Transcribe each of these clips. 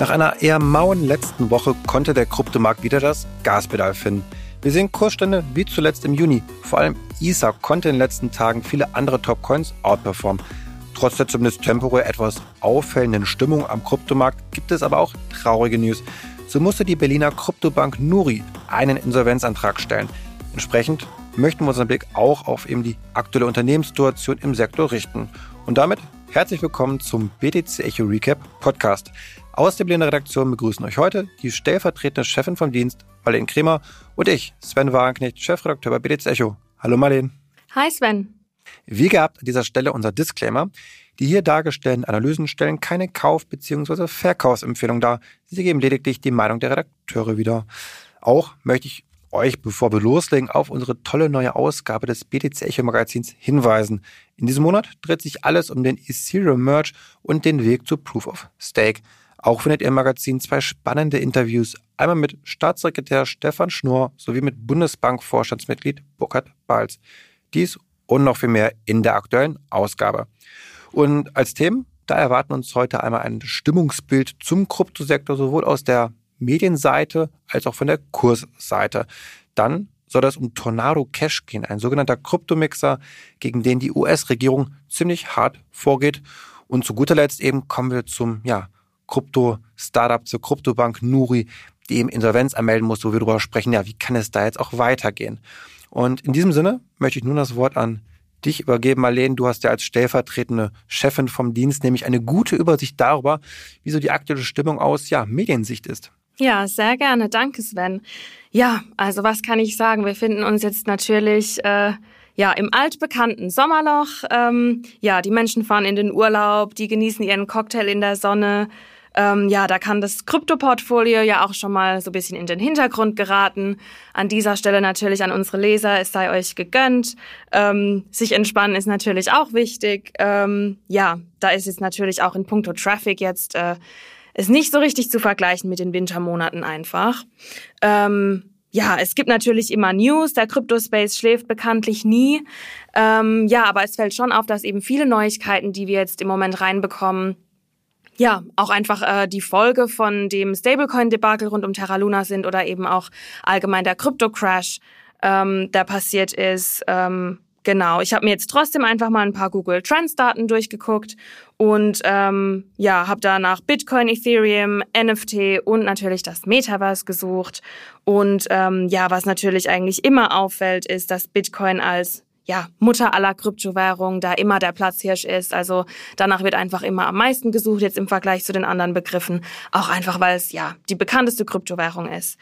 Nach einer eher mauen letzten Woche konnte der Kryptomarkt wieder das Gaspedal finden. Wir sehen Kursstände wie zuletzt im Juni. Vor allem ISA konnte in den letzten Tagen viele andere Top-Coins outperformen. Trotz der zumindest temporär etwas auffällenden Stimmung am Kryptomarkt gibt es aber auch traurige News. So musste die Berliner Kryptobank Nuri einen Insolvenzantrag stellen. Entsprechend möchten wir unseren Blick auch auf eben die aktuelle Unternehmenssituation im Sektor richten. Und damit herzlich willkommen zum BTC Echo Recap Podcast. Aus der Berliner Redaktion begrüßen euch heute die stellvertretende Chefin vom Dienst, Marlene Kremer, und ich, Sven Wagenknecht, Chefredakteur bei BTC Echo. Hallo Marlene. Hi Sven. Wie gehabt an dieser Stelle unser Disclaimer. Die hier dargestellten Analysen stellen keine Kauf- bzw. Verkaufsempfehlung dar. Sie geben lediglich die Meinung der Redakteure wieder. Auch möchte ich euch, bevor wir loslegen, auf unsere tolle neue Ausgabe des BTC Echo Magazins hinweisen. In diesem Monat dreht sich alles um den Ethereum Merge und den Weg zu Proof of Stake. Auch findet ihr im Magazin zwei spannende Interviews. Einmal mit Staatssekretär Stefan Schnurr sowie mit Bundesbank-Vorstandsmitglied Burkhard Balz. Dies und noch viel mehr in der aktuellen Ausgabe. Und als Themen, da erwarten uns heute einmal ein Stimmungsbild zum Kryptosektor, sowohl aus der Medienseite als auch von der Kursseite. Dann soll es um Tornado Cash gehen, ein sogenannter Kryptomixer, gegen den die US-Regierung ziemlich hart vorgeht. Und zu guter Letzt eben kommen wir zum ja, Krypto-Startup, zur Kryptobank Nuri, die eben Insolvenz anmelden muss, wo wir darüber sprechen, ja, wie kann es da jetzt auch weitergehen? Und in diesem Sinne möchte ich nun das Wort an dich übergeben, Marlene. Du hast ja als stellvertretende Chefin vom Dienst nämlich eine gute Übersicht darüber, wie so die aktuelle Stimmung aus ja, Mediensicht ist. Ja, sehr gerne. Danke, Sven. Ja, also was kann ich sagen? Wir finden uns jetzt natürlich äh, ja im altbekannten Sommerloch. Ähm, ja, die Menschen fahren in den Urlaub, die genießen ihren Cocktail in der Sonne. Ähm, ja, da kann das Krypto-Portfolio ja auch schon mal so ein bisschen in den Hintergrund geraten. An dieser Stelle natürlich an unsere Leser, es sei euch gegönnt. Ähm, sich entspannen ist natürlich auch wichtig. Ähm, ja, da ist es natürlich auch in puncto Traffic jetzt äh, ist nicht so richtig zu vergleichen mit den Wintermonaten einfach. Ähm, ja, es gibt natürlich immer News. Der Crypto-Space schläft bekanntlich nie. Ähm, ja, aber es fällt schon auf, dass eben viele Neuigkeiten, die wir jetzt im Moment reinbekommen, ja, auch einfach äh, die Folge von dem Stablecoin-Debakel rund um Terra Luna sind oder eben auch allgemein der Krypto-Crash, ähm, der passiert ist. Ähm, genau, ich habe mir jetzt trotzdem einfach mal ein paar Google Trends-Daten durchgeguckt und ähm, ja, habe da nach Bitcoin, Ethereum, NFT und natürlich das Metaverse gesucht. Und ähm, ja, was natürlich eigentlich immer auffällt, ist, dass Bitcoin als ja, Mutter aller Kryptowährungen da immer der Platzhirsch ist. Also danach wird einfach immer am meisten gesucht, jetzt im Vergleich zu den anderen Begriffen. Auch einfach, weil es ja die bekannteste Kryptowährung ist.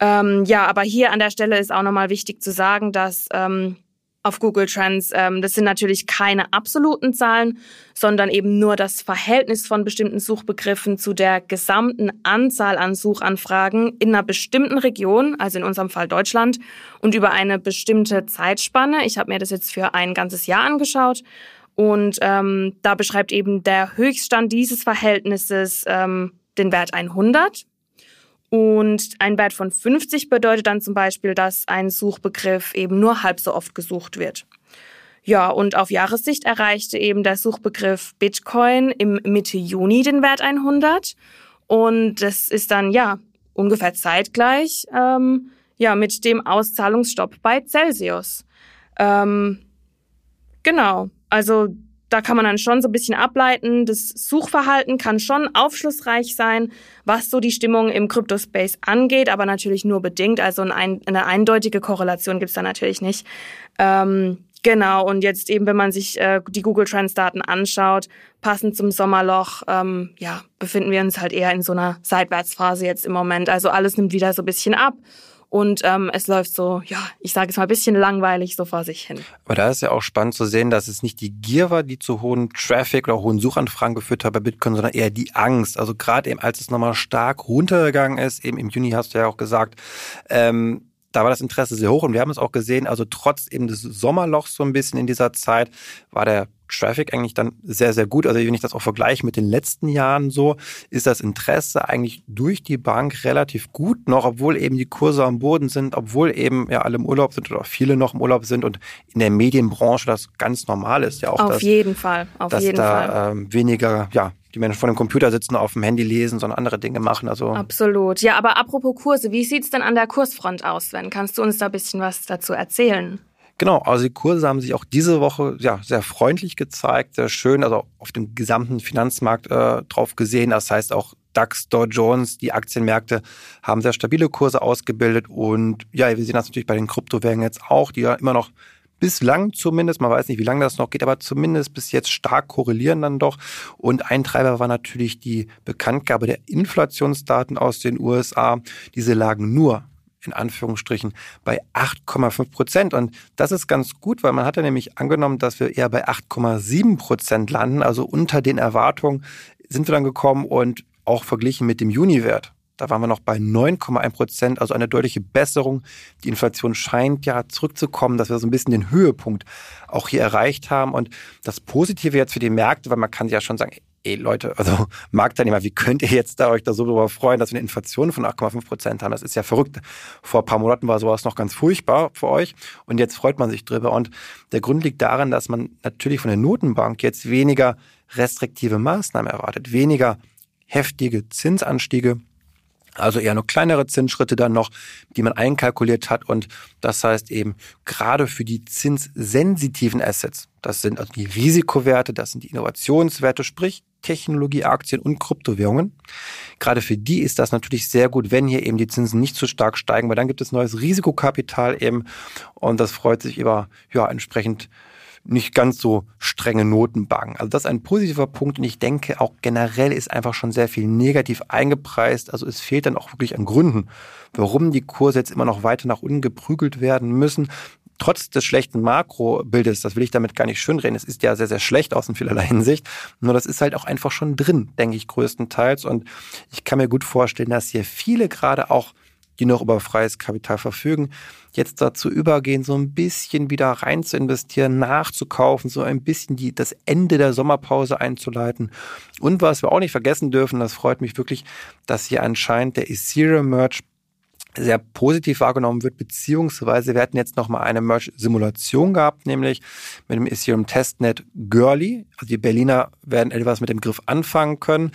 Ähm, ja, aber hier an der Stelle ist auch nochmal wichtig zu sagen, dass ähm, auf Google Trends. Ähm, das sind natürlich keine absoluten Zahlen, sondern eben nur das Verhältnis von bestimmten Suchbegriffen zu der gesamten Anzahl an Suchanfragen in einer bestimmten Region, also in unserem Fall Deutschland, und über eine bestimmte Zeitspanne. Ich habe mir das jetzt für ein ganzes Jahr angeschaut. Und ähm, da beschreibt eben der Höchststand dieses Verhältnisses ähm, den Wert 100. Und ein Wert von 50 bedeutet dann zum Beispiel, dass ein Suchbegriff eben nur halb so oft gesucht wird. Ja, und auf Jahressicht erreichte eben der Suchbegriff Bitcoin im Mitte Juni den Wert 100. Und das ist dann ja ungefähr zeitgleich ähm, ja mit dem Auszahlungsstopp bei Celsius. Ähm, genau, also da kann man dann schon so ein bisschen ableiten. Das Suchverhalten kann schon aufschlussreich sein, was so die Stimmung im Crypto-Space angeht, aber natürlich nur bedingt. Also eine eindeutige Korrelation gibt's da natürlich nicht. Ähm, genau, und jetzt eben, wenn man sich äh, die Google Trends-Daten anschaut, passend zum Sommerloch, ähm, ja, befinden wir uns halt eher in so einer Seitwärtsphase jetzt im Moment. Also alles nimmt wieder so ein bisschen ab. Und ähm, es läuft so, ja, ich sage es mal, ein bisschen langweilig so vor sich hin. Aber da ist ja auch spannend zu sehen, dass es nicht die Gier war, die zu hohen Traffic oder hohen Suchanfragen geführt hat bei Bitcoin, sondern eher die Angst. Also gerade eben, als es nochmal stark runtergegangen ist, eben im Juni hast du ja auch gesagt, ähm, da war das Interesse sehr hoch und wir haben es auch gesehen, also trotz eben des Sommerlochs so ein bisschen in dieser Zeit war der Traffic eigentlich dann sehr, sehr gut. Also wenn ich das auch vergleiche mit den letzten Jahren so, ist das Interesse eigentlich durch die Bank relativ gut noch, obwohl eben die Kurse am Boden sind, obwohl eben ja alle im Urlaub sind oder viele noch im Urlaub sind und in der Medienbranche das ganz normal ist ja auch. Auf dass, jeden Fall, auf dass jeden da Fall. Ähm, weniger ja, die Menschen vor dem Computer sitzen, auf dem Handy lesen, sondern andere Dinge machen. Also Absolut. Ja, aber apropos Kurse, wie sieht's denn an der Kursfront aus, Sven? Kannst du uns da ein bisschen was dazu erzählen? Genau, also die Kurse haben sich auch diese Woche ja sehr freundlich gezeigt, sehr schön, also auf dem gesamten Finanzmarkt äh, drauf gesehen. Das heißt auch DAX, Dow Jones, die Aktienmärkte haben sehr stabile Kurse ausgebildet und ja, wir sehen das natürlich bei den Kryptowährungen jetzt auch, die ja immer noch bislang zumindest, man weiß nicht, wie lange das noch geht, aber zumindest bis jetzt stark korrelieren dann doch. Und ein Treiber war natürlich die Bekanntgabe der Inflationsdaten aus den USA. Diese lagen nur in Anführungsstrichen bei 8,5 Prozent. Und das ist ganz gut, weil man hatte nämlich angenommen, dass wir eher bei 8,7 Prozent landen. Also unter den Erwartungen sind wir dann gekommen und auch verglichen mit dem Juni-Wert da waren wir noch bei 9,1 Prozent, also eine deutliche Besserung. Die Inflation scheint ja zurückzukommen, dass wir so ein bisschen den Höhepunkt auch hier erreicht haben. Und das Positive jetzt für die Märkte, weil man kann ja schon sagen, ey Leute, also Marktteilnehmer, wie könnt ihr jetzt da euch da so darüber freuen, dass wir eine Inflation von 8,5 Prozent haben? Das ist ja verrückt. Vor ein paar Monaten war sowas noch ganz furchtbar für euch und jetzt freut man sich drüber. Und der Grund liegt darin, dass man natürlich von der Notenbank jetzt weniger restriktive Maßnahmen erwartet, weniger heftige Zinsanstiege also eher nur kleinere Zinsschritte dann noch, die man einkalkuliert hat. Und das heißt eben gerade für die zinssensitiven Assets, das sind also die Risikowerte, das sind die Innovationswerte, sprich Technologieaktien und Kryptowährungen. Gerade für die ist das natürlich sehr gut, wenn hier eben die Zinsen nicht zu stark steigen, weil dann gibt es neues Risikokapital eben und das freut sich über ja entsprechend nicht ganz so strenge Notenbanken. Also das ist ein positiver Punkt und ich denke auch generell ist einfach schon sehr viel negativ eingepreist. Also es fehlt dann auch wirklich an Gründen, warum die Kurse jetzt immer noch weiter nach unten geprügelt werden müssen. Trotz des schlechten Makrobildes, das will ich damit gar nicht schönreden, es ist ja sehr, sehr schlecht aus in vielerlei Hinsicht, nur das ist halt auch einfach schon drin, denke ich größtenteils. Und ich kann mir gut vorstellen, dass hier viele gerade auch die noch über freies Kapital verfügen, jetzt dazu übergehen, so ein bisschen wieder rein zu investieren, nachzukaufen, so ein bisschen die, das Ende der Sommerpause einzuleiten. Und was wir auch nicht vergessen dürfen, das freut mich wirklich, dass hier anscheinend der Ethereum-Merch sehr positiv wahrgenommen wird, beziehungsweise wir hatten jetzt nochmal eine Merch-Simulation gehabt, nämlich mit dem Ethereum Testnet Girly. Also die Berliner werden etwas mit dem Griff anfangen können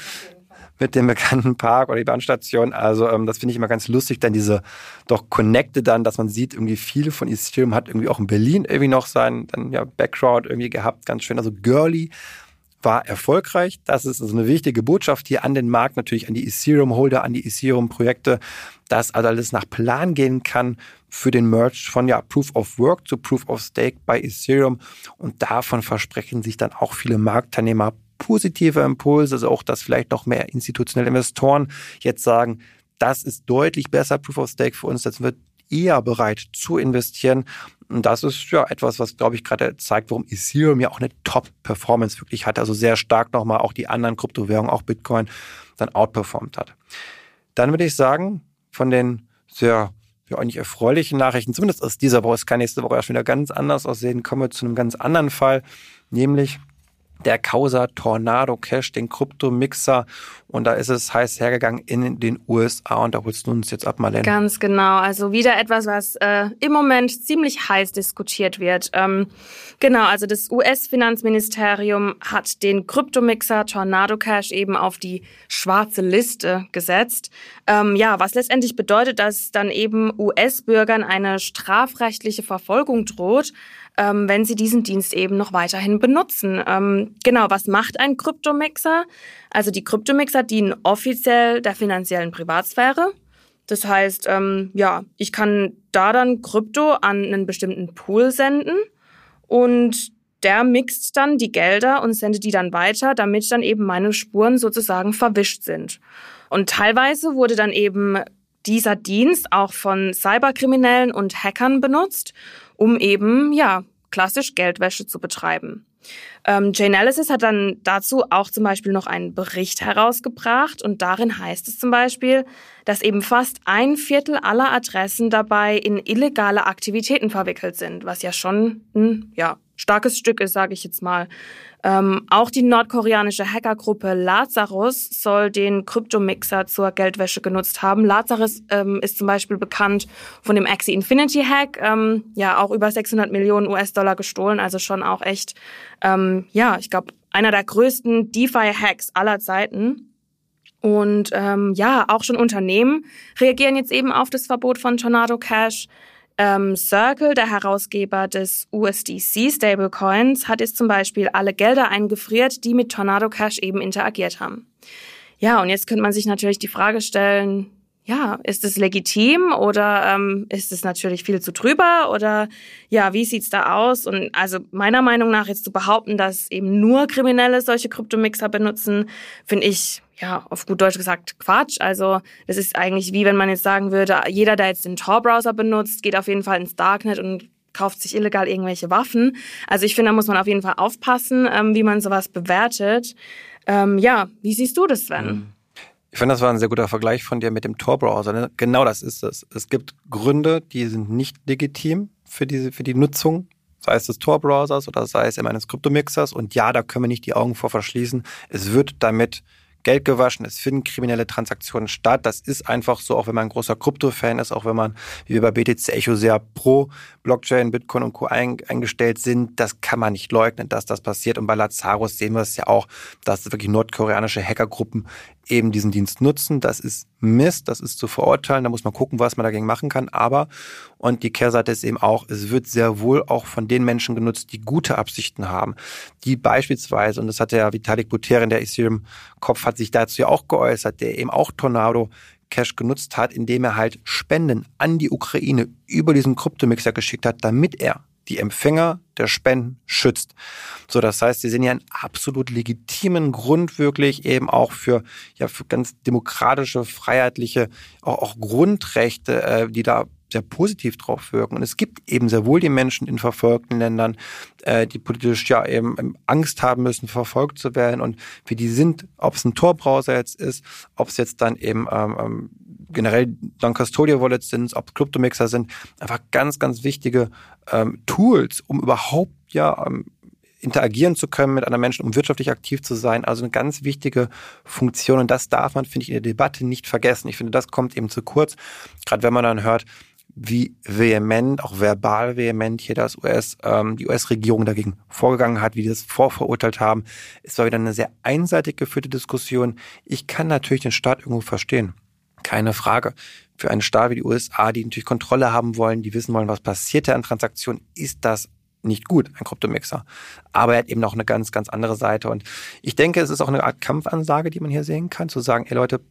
mit dem bekannten Park oder die Bahnstation. Also ähm, das finde ich immer ganz lustig, dann diese doch Connecte dann, dass man sieht, irgendwie viel von Ethereum hat irgendwie auch in Berlin irgendwie noch sein dann ja Background irgendwie gehabt, ganz schön. Also Girly war erfolgreich. Das ist also eine wichtige Botschaft hier an den Markt, natürlich an die Ethereum-Holder, an die Ethereum-Projekte, dass also alles nach Plan gehen kann für den Merge von ja Proof of Work zu Proof of Stake bei Ethereum. Und davon versprechen sich dann auch viele Marktteilnehmer positive Impulse, also auch, dass vielleicht noch mehr institutionelle Investoren jetzt sagen, das ist deutlich besser Proof of Stake für uns, das wird eher bereit zu investieren. Und das ist ja etwas, was, glaube ich, gerade zeigt, warum Ethereum ja auch eine Top-Performance wirklich hat. Also sehr stark nochmal auch die anderen Kryptowährungen, auch Bitcoin, dann outperformt hat. Dann würde ich sagen, von den sehr ja, eigentlich erfreulichen Nachrichten, zumindest aus dieser Woche, es kann nächste Woche erst wieder ganz anders aussehen, kommen wir zu einem ganz anderen Fall, nämlich der Causa Tornado Cash, den Kryptomixer. Und da ist es heiß hergegangen in den USA. Und da holst du uns jetzt ab, Marlene. Ganz genau. Also wieder etwas, was äh, im Moment ziemlich heiß diskutiert wird. Ähm, genau, also das US-Finanzministerium hat den Kryptomixer Tornado Cash eben auf die schwarze Liste gesetzt. Ähm, ja, was letztendlich bedeutet, dass dann eben US-Bürgern eine strafrechtliche Verfolgung droht ähm, wenn sie diesen Dienst eben noch weiterhin benutzen. Ähm, genau, was macht ein Kryptomixer? Also die Kryptomixer dienen offiziell der finanziellen Privatsphäre. Das heißt, ähm, ja, ich kann da dann Krypto an einen bestimmten Pool senden und der mixt dann die Gelder und sendet die dann weiter, damit dann eben meine Spuren sozusagen verwischt sind. Und teilweise wurde dann eben dieser Dienst auch von Cyberkriminellen und Hackern benutzt um eben, ja, klassisch Geldwäsche zu betreiben. Ähm, Chainalysis hat dann dazu auch zum Beispiel noch einen Bericht herausgebracht und darin heißt es zum Beispiel, dass eben fast ein Viertel aller Adressen dabei in illegale Aktivitäten verwickelt sind, was ja schon ein ja, starkes Stück ist, sage ich jetzt mal. Ähm, auch die nordkoreanische Hackergruppe Lazarus soll den Kryptomixer zur Geldwäsche genutzt haben. Lazarus ähm, ist zum Beispiel bekannt von dem Axie Infinity Hack, ähm, ja auch über 600 Millionen US-Dollar gestohlen, also schon auch echt, ähm, ja, ich glaube einer der größten DeFi-Hacks aller Zeiten. Und ähm, ja, auch schon Unternehmen reagieren jetzt eben auf das Verbot von Tornado Cash. Ähm, Circle, der Herausgeber des USDC Stablecoins, hat jetzt zum Beispiel alle Gelder eingefriert, die mit Tornado Cash eben interagiert haben. Ja, und jetzt könnte man sich natürlich die Frage stellen, ja, ist es legitim oder ähm, ist es natürlich viel zu drüber oder ja, wie sieht's da aus? Und also meiner Meinung nach jetzt zu behaupten, dass eben nur Kriminelle solche Kryptomixer benutzen, finde ich ja auf gut Deutsch gesagt Quatsch. Also das ist eigentlich wie wenn man jetzt sagen würde, jeder, der jetzt den Tor-Browser benutzt, geht auf jeden Fall ins Darknet und kauft sich illegal irgendwelche Waffen. Also ich finde, da muss man auf jeden Fall aufpassen, ähm, wie man sowas bewertet. Ähm, ja, wie siehst du das, Sven? Mhm. Ich finde, das war ein sehr guter Vergleich von dir mit dem Tor-Browser. Ne? Genau das ist es. Es gibt Gründe, die sind nicht legitim für, diese, für die Nutzung, sei es des Tor-Browsers oder sei es eines Kryptomixers. Und ja, da können wir nicht die Augen vor verschließen. Es wird damit Geld gewaschen, es finden kriminelle Transaktionen statt. Das ist einfach so, auch wenn man ein großer Krypto-Fan ist, auch wenn man, wie wir bei BTC Echo, sehr pro Blockchain, Bitcoin und Co. eingestellt sind. Das kann man nicht leugnen, dass das passiert. Und bei Lazarus sehen wir es ja auch, dass wirklich nordkoreanische Hackergruppen eben diesen Dienst nutzen. Das ist Mist, das ist zu verurteilen. Da muss man gucken, was man dagegen machen kann. Aber, und die Kehrseite ist eben auch, es wird sehr wohl auch von den Menschen genutzt, die gute Absichten haben. Die beispielsweise, und das hat der Vitalik Buterin, der Ethereum-Kopf, hat sich dazu ja auch geäußert, der eben auch Tornado Cash genutzt hat, indem er halt Spenden an die Ukraine über diesen Kryptomixer geschickt hat, damit er die Empfänger der Spenden schützt. So, das heißt, sie sehen ja einen absolut legitimen Grund wirklich eben auch für, ja, für ganz demokratische, freiheitliche, auch, auch Grundrechte, äh, die da sehr positiv drauf wirken. Und es gibt eben sehr wohl die Menschen in verfolgten Ländern, äh, die politisch ja eben ähm, Angst haben müssen, verfolgt zu werden. Und wie die sind, ob es ein Tor-Browser jetzt ist, ob es jetzt dann eben ähm, ähm generell Non-Custodial-Wallets sind, ob Kryptomixer sind, einfach ganz, ganz wichtige ähm, Tools, um überhaupt ja ähm, interagieren zu können mit anderen Menschen, um wirtschaftlich aktiv zu sein. Also eine ganz wichtige Funktion. Und das darf man, finde ich, in der Debatte nicht vergessen. Ich finde, das kommt eben zu kurz. Gerade wenn man dann hört, wie vehement, auch verbal vehement hier das US, ähm, die US-Regierung dagegen vorgegangen hat, wie die das vorverurteilt haben. Es war wieder eine sehr einseitig geführte Diskussion. Ich kann natürlich den Staat irgendwo verstehen. Keine Frage. Für einen Staat wie die USA, die natürlich Kontrolle haben wollen, die wissen wollen, was passiert da an Transaktionen, ist das nicht gut, ein Kryptomixer. Aber er hat eben noch eine ganz, ganz andere Seite. Und ich denke, es ist auch eine Art Kampfansage, die man hier sehen kann, zu sagen, ey Leute,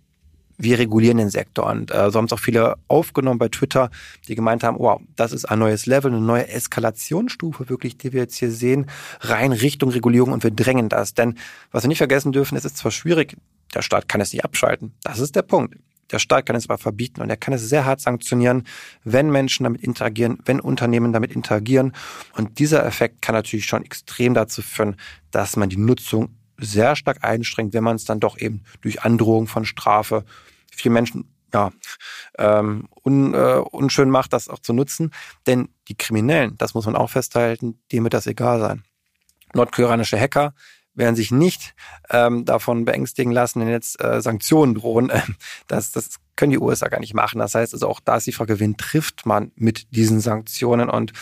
wir regulieren den Sektor. Und äh, so haben es auch viele aufgenommen bei Twitter, die gemeint haben, wow, das ist ein neues Level, eine neue Eskalationsstufe wirklich, die wir jetzt hier sehen, rein Richtung Regulierung und wir drängen das. Denn was wir nicht vergessen dürfen, es ist zwar schwierig, der Staat kann es nicht abschalten. Das ist der Punkt. Der Staat kann es aber verbieten und er kann es sehr hart sanktionieren, wenn Menschen damit interagieren, wenn Unternehmen damit interagieren. Und dieser Effekt kann natürlich schon extrem dazu führen, dass man die Nutzung sehr stark einschränkt, wenn man es dann doch eben durch Androhung von Strafe vielen Menschen ja, ähm, un, äh, unschön macht, das auch zu nutzen. Denn die Kriminellen, das muss man auch festhalten, denen wird das egal sein. Nordkoreanische Hacker werden sich nicht ähm, davon beängstigen lassen, wenn jetzt äh, Sanktionen drohen. Das, das können die USA gar nicht machen. Das heißt also auch da ist die Frage, wen trifft man mit diesen Sanktionen? Und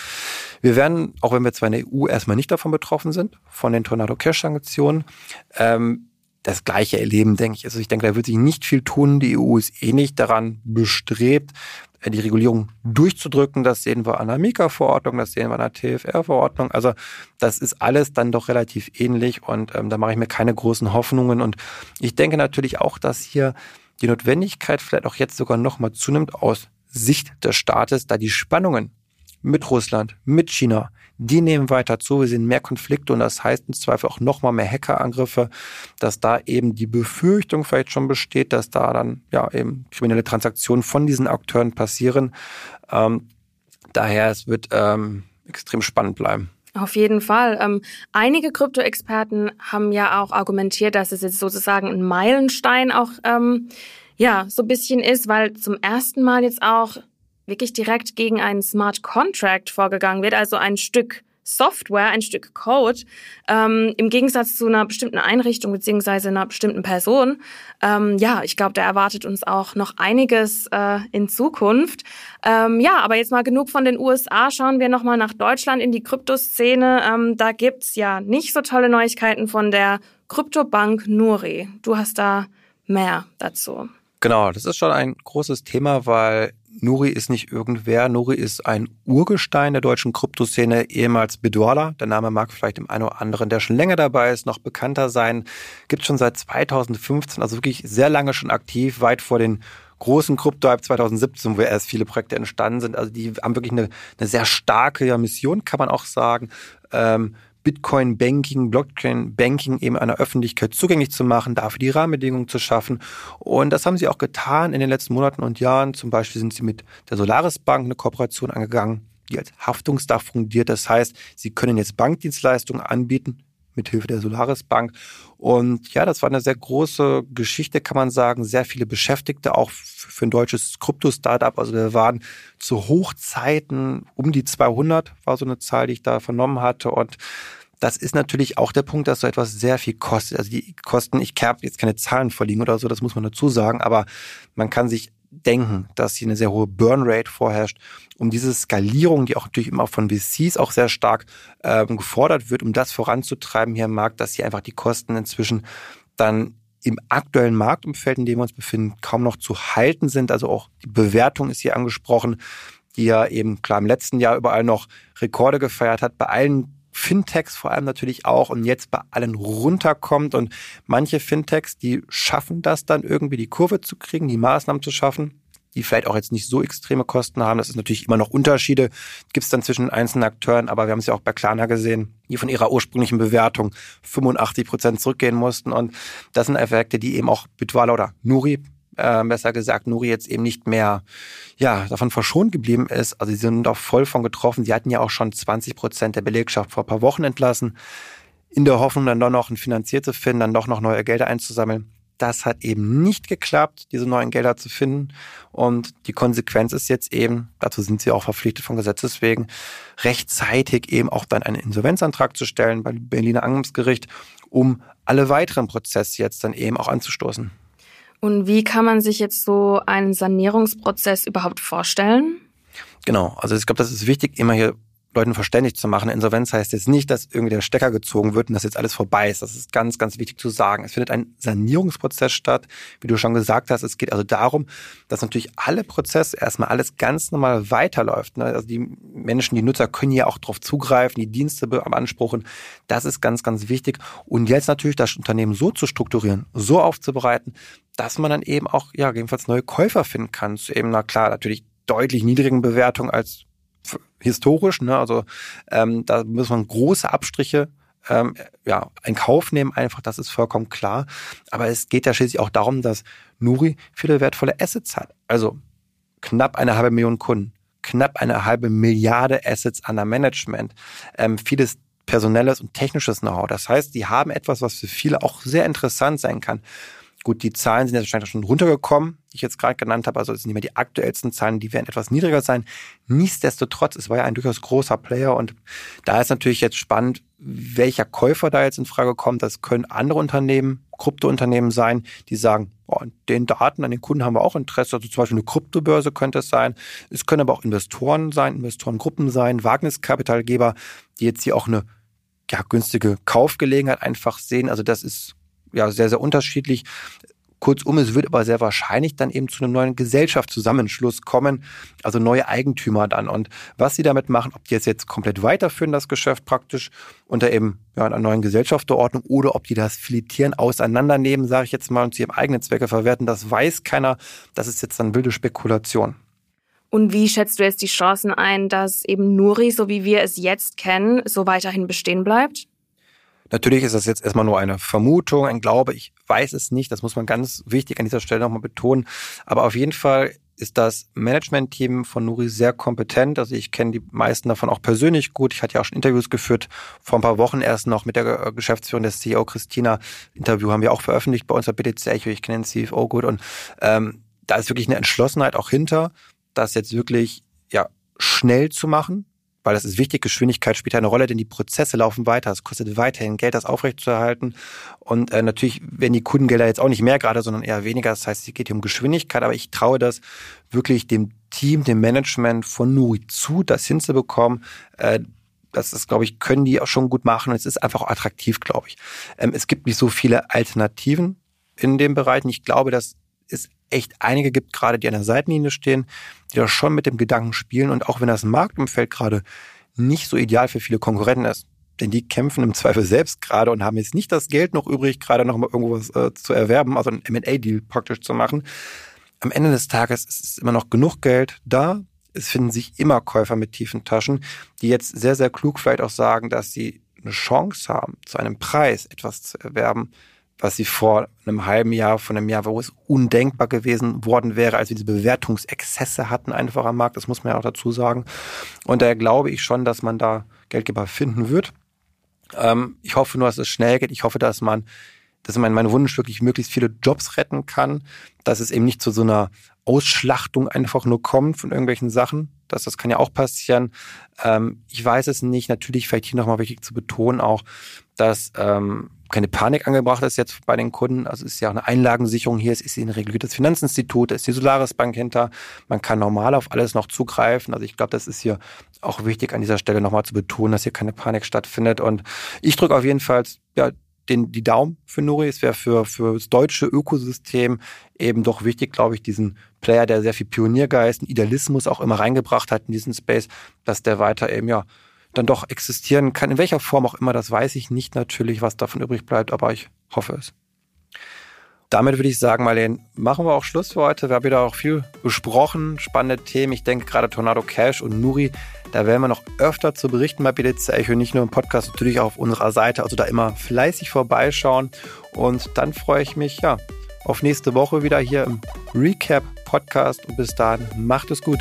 wir werden, auch wenn wir zwar in der EU erstmal nicht davon betroffen sind, von den Tornado Cash Sanktionen, ähm, das Gleiche erleben, denke ich. Also ich denke, da wird sich nicht viel tun. Die EU ist eh nicht daran bestrebt, äh, die Regulierung durchzudrücken. Das sehen wir an der Mika-Verordnung, das sehen wir an der TFR-Verordnung. Also das ist alles dann doch relativ ähnlich und ähm, da mache ich mir keine großen Hoffnungen. Und ich denke natürlich auch, dass hier die Notwendigkeit vielleicht auch jetzt sogar nochmal zunimmt aus Sicht des Staates, da die Spannungen mit Russland, mit China, die nehmen weiter zu. Wir sehen mehr Konflikte und das heißt im Zweifel auch nochmal mehr Hackerangriffe, dass da eben die Befürchtung vielleicht schon besteht, dass da dann ja eben kriminelle Transaktionen von diesen Akteuren passieren. Ähm, daher es wird ähm, extrem spannend bleiben. Auf jeden Fall. Ähm, einige Krypto-Experten haben ja auch argumentiert, dass es jetzt sozusagen ein Meilenstein auch ähm, ja so ein bisschen ist, weil zum ersten Mal jetzt auch wirklich direkt gegen einen Smart Contract vorgegangen wird, also ein Stück Software, ein Stück Code, ähm, im Gegensatz zu einer bestimmten Einrichtung beziehungsweise einer bestimmten Person. Ähm, ja, ich glaube, da erwartet uns auch noch einiges äh, in Zukunft. Ähm, ja, aber jetzt mal genug von den USA. Schauen wir nochmal nach Deutschland in die Kryptoszene. Ähm, da gibt's ja nicht so tolle Neuigkeiten von der Kryptobank Nuri. Du hast da mehr dazu. Genau, das ist schon ein großes Thema, weil Nuri ist nicht irgendwer. Nuri ist ein Urgestein der deutschen Kryptoszene, ehemals Bedwala. Der Name mag vielleicht dem einen oder anderen, der schon länger dabei ist, noch bekannter sein. Gibt schon seit 2015, also wirklich sehr lange schon aktiv, weit vor den großen Krypto-Hype 2017, wo erst viele Projekte entstanden sind. Also die haben wirklich eine, eine sehr starke Mission, kann man auch sagen. Ähm, Bitcoin-Banking, Blockchain-Banking eben einer Öffentlichkeit zugänglich zu machen, dafür die Rahmenbedingungen zu schaffen. Und das haben sie auch getan in den letzten Monaten und Jahren. Zum Beispiel sind sie mit der Solaris Bank eine Kooperation angegangen, die als Haftungsdach fungiert. Das heißt, sie können jetzt Bankdienstleistungen anbieten, mithilfe der Solaris Bank. Und ja, das war eine sehr große Geschichte, kann man sagen. Sehr viele Beschäftigte, auch für ein deutsches Krypto-Startup. Also wir waren zu Hochzeiten um die 200, war so eine Zahl, die ich da vernommen hatte. Und das ist natürlich auch der Punkt, dass so etwas sehr viel kostet. Also die Kosten, ich habe jetzt keine Zahlen vorliegen oder so, das muss man dazu sagen, aber man kann sich denken, dass hier eine sehr hohe Burnrate vorherrscht, um diese Skalierung, die auch natürlich immer von VCs auch sehr stark ähm, gefordert wird, um das voranzutreiben hier im Markt, dass hier einfach die Kosten inzwischen dann im aktuellen Marktumfeld, in dem wir uns befinden, kaum noch zu halten sind. Also auch die Bewertung ist hier angesprochen, die ja eben klar im letzten Jahr überall noch Rekorde gefeiert hat, bei allen Fintechs vor allem natürlich auch und jetzt bei allen runterkommt. Und manche Fintechs, die schaffen das dann irgendwie, die Kurve zu kriegen, die Maßnahmen zu schaffen die vielleicht auch jetzt nicht so extreme Kosten haben. Das ist natürlich immer noch Unterschiede, gibt es dann zwischen einzelnen Akteuren, aber wir haben es ja auch bei Klarna gesehen, die von ihrer ursprünglichen Bewertung 85 Prozent zurückgehen mussten. Und das sind Effekte, die eben auch Bitwala oder Nuri äh, besser gesagt, Nuri jetzt eben nicht mehr ja, davon verschont geblieben ist. Also sie sind auch voll von getroffen. Sie hatten ja auch schon 20 Prozent der Belegschaft vor ein paar Wochen entlassen, in der Hoffnung, dann doch noch ein Finanzier zu finden, dann doch noch neue Gelder einzusammeln. Das hat eben nicht geklappt, diese neuen Gelder zu finden. Und die Konsequenz ist jetzt eben, dazu sind sie auch verpflichtet von Gesetzes wegen, rechtzeitig eben auch dann einen Insolvenzantrag zu stellen beim Berliner Amtsgericht, um alle weiteren Prozesse jetzt dann eben auch anzustoßen. Und wie kann man sich jetzt so einen Sanierungsprozess überhaupt vorstellen? Genau, also ich glaube, das ist wichtig, immer hier Leuten verständlich zu machen. Insolvenz heißt jetzt nicht, dass irgendwie der Stecker gezogen wird und dass jetzt alles vorbei ist. Das ist ganz, ganz wichtig zu sagen. Es findet ein Sanierungsprozess statt, wie du schon gesagt hast. Es geht also darum, dass natürlich alle Prozesse erstmal alles ganz normal weiterläuft. Ne? Also die Menschen, die Nutzer können ja auch darauf zugreifen, die Dienste beanspruchen. Das ist ganz, ganz wichtig. Und jetzt natürlich das Unternehmen so zu strukturieren, so aufzubereiten, dass man dann eben auch, ja, jedenfalls neue Käufer finden kann zu eben, na klar, natürlich deutlich niedrigen Bewertungen als historisch. Ne? Also ähm, da muss man große Abstriche ähm, ja, in Kauf nehmen, einfach, das ist vollkommen klar. Aber es geht ja schließlich auch darum, dass Nuri viele wertvolle Assets hat. Also knapp eine halbe Million Kunden, knapp eine halbe Milliarde Assets an der Management, ähm, vieles personelles und technisches Know-how. Das heißt, die haben etwas, was für viele auch sehr interessant sein kann. Gut, die Zahlen sind jetzt wahrscheinlich schon runtergekommen, die ich jetzt gerade genannt habe. Also es sind nicht mehr die aktuellsten Zahlen, die werden etwas niedriger sein. Nichtsdestotrotz, es war ja ein durchaus großer Player und da ist natürlich jetzt spannend, welcher Käufer da jetzt in Frage kommt. Das können andere Unternehmen, Kryptounternehmen sein, die sagen, oh, den Daten, an den Kunden haben wir auch Interesse. Also zum Beispiel eine Kryptobörse könnte es sein. Es können aber auch Investoren sein, Investorengruppen sein, Wagniskapitalgeber, die jetzt hier auch eine ja, günstige Kaufgelegenheit einfach sehen. Also das ist ja sehr, sehr unterschiedlich. Kurzum, es wird aber sehr wahrscheinlich dann eben zu einem neuen Gesellschaftszusammenschluss kommen, also neue Eigentümer dann. Und was sie damit machen, ob die jetzt, jetzt komplett weiterführen, das Geschäft praktisch unter eben ja, einer neuen Gesellschaftsordnung oder ob die das filetieren, auseinandernehmen, sage ich jetzt mal, und zu ihrem eigenen Zwecke verwerten, das weiß keiner. Das ist jetzt dann wilde Spekulation. Und wie schätzt du jetzt die Chancen ein, dass eben Nuri, so wie wir es jetzt kennen, so weiterhin bestehen bleibt? Natürlich ist das jetzt erstmal nur eine Vermutung, ein Glaube. Ich weiß es nicht. Das muss man ganz wichtig an dieser Stelle nochmal betonen. Aber auf jeden Fall ist das Management-Team von Nuri sehr kompetent. Also ich kenne die meisten davon auch persönlich gut. Ich hatte ja auch schon Interviews geführt, vor ein paar Wochen erst noch mit der Geschäftsführerin des CEO Christina. Interview haben wir auch veröffentlicht bei uns bei BTC. Ich kenne den CFO gut und ähm, da ist wirklich eine Entschlossenheit auch hinter, das jetzt wirklich ja schnell zu machen, weil das ist wichtig. Geschwindigkeit spielt eine Rolle, denn die Prozesse laufen weiter. Es kostet weiterhin Geld, das aufrechtzuerhalten. Und äh, natürlich werden die Kundengelder jetzt auch nicht mehr gerade, sondern eher weniger. Das heißt, es geht hier um Geschwindigkeit. Aber ich traue das wirklich dem Team, dem Management von Nuri zu, das hinzubekommen. Äh, das ist, glaube ich, können die auch schon gut machen. Und es ist einfach auch attraktiv, glaube ich. Ähm, es gibt nicht so viele Alternativen in dem Bereich. Und ich glaube, dass es echt einige gibt, gerade die an der Seitenlinie stehen, die da schon mit dem Gedanken spielen. Und auch wenn das Marktumfeld gerade nicht so ideal für viele Konkurrenten ist, denn die kämpfen im Zweifel selbst gerade und haben jetzt nicht das Geld noch übrig, gerade noch mal irgendwas äh, zu erwerben, also einen M&A-Deal praktisch zu machen. Am Ende des Tages ist immer noch genug Geld da. Es finden sich immer Käufer mit tiefen Taschen, die jetzt sehr, sehr klug vielleicht auch sagen, dass sie eine Chance haben, zu einem Preis etwas zu erwerben, was sie vor einem halben Jahr, von einem Jahr, wo es undenkbar gewesen worden wäre, als wir diese Bewertungsexzesse hatten einfach am Markt. Das muss man ja auch dazu sagen. Und daher glaube ich schon, dass man da Geldgeber finden wird. Ähm, ich hoffe nur, dass es schnell geht. Ich hoffe, dass man, dass mein, mein Wunsch wirklich möglichst viele Jobs retten kann, dass es eben nicht zu so einer Ausschlachtung einfach nur kommt von irgendwelchen Sachen. Das, das kann ja auch passieren. Ähm, ich weiß es nicht. Natürlich vielleicht hier nochmal wichtig zu betonen auch, dass ähm, keine Panik angebracht ist jetzt bei den Kunden. Also es ist ja auch eine Einlagensicherung hier. Es ist ein reguliertes Finanzinstitut, es ist die Solaris Bank hinter. Man kann normal auf alles noch zugreifen. Also ich glaube, das ist hier auch wichtig an dieser Stelle nochmal zu betonen, dass hier keine Panik stattfindet. Und ich drücke auf jeden Fall ja, den, die Daumen für Nuri. Es wäre für, für das deutsche Ökosystem eben doch wichtig, glaube ich, diesen Player, der sehr viel Pioniergeist, und Idealismus auch immer reingebracht hat in diesen Space, dass der weiter eben ja dann doch existieren kann. In welcher Form auch immer, das weiß ich nicht natürlich, was davon übrig bleibt, aber ich hoffe es. Damit würde ich sagen, Marlene, machen wir auch Schluss für heute. Wir haben wieder auch viel besprochen, spannende Themen. Ich denke gerade Tornado Cash und Nuri, da werden wir noch öfter zu berichten bei BDC Echo, nicht nur im Podcast, natürlich auch auf unserer Seite. Also da immer fleißig vorbeischauen. Und dann freue ich mich, ja, auf nächste Woche wieder hier im Recap Podcast. Und bis dahin, macht es gut.